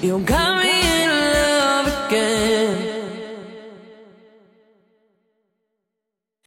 You got me